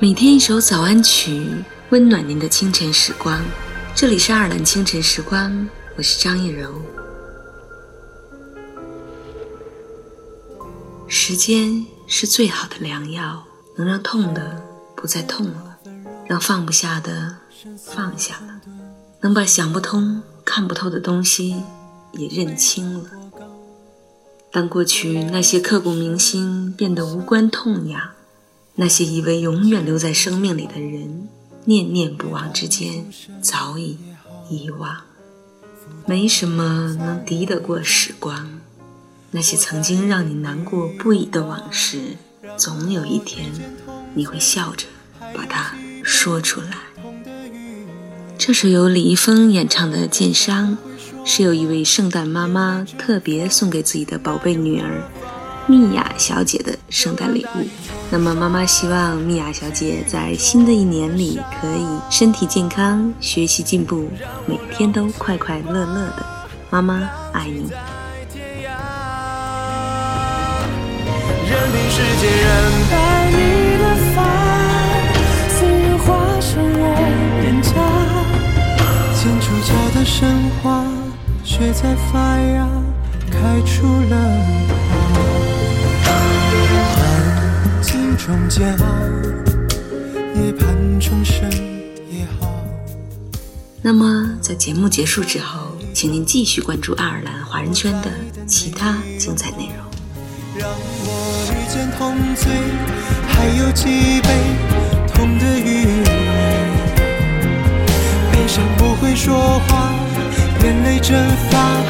每天一首早安曲，温暖您的清晨时光。这里是爱尔兰清晨时光，我是张艺柔。时间是最好的良药，能让痛的不再痛了，让放不下的放下了，能把想不通、看不透的东西也认清了。当过去那些刻骨铭心变得无关痛痒。那些以为永远留在生命里的人，念念不忘之间，早已遗忘。没什么能敌得过时光。那些曾经让你难过不已的往事，总有一天，你会笑着把它说出来。这首由李易峰演唱的《剑伤》，是有一位圣诞妈妈特别送给自己的宝贝女儿。蜜雅小姐的圣诞礼物。那么，妈妈希望蜜雅小姐在新的一年里可以身体健康、学习进步，每天都快快乐乐的。妈妈爱你。开出中间也盼重生也好那么，在节目结束之后，请您继续关注爱尔兰华人圈的其他精彩内容。让我遇见痛罪，还有几杯痛的余味。悲伤不会说话，眼泪蒸发，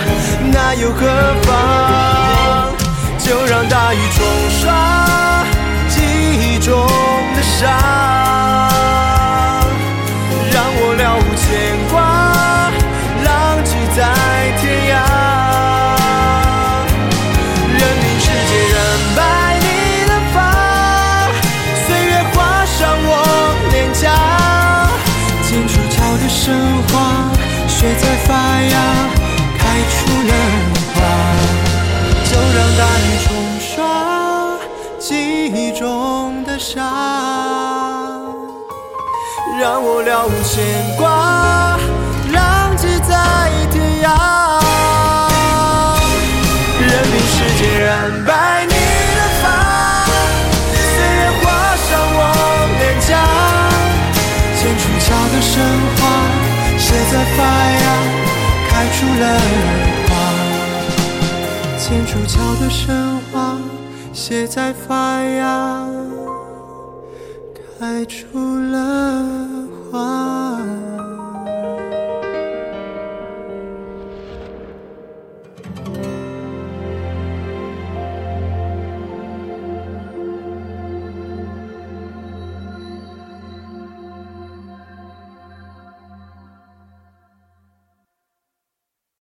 那又何妨？就让大雨冲刷。让我了无牵挂，浪迹在天涯。任凭时间染白你的发，岁月划伤我脸颊。剑出鞘的神话，写在发芽，开出了花。剑出鞘的神话，写在发芽。爱除了。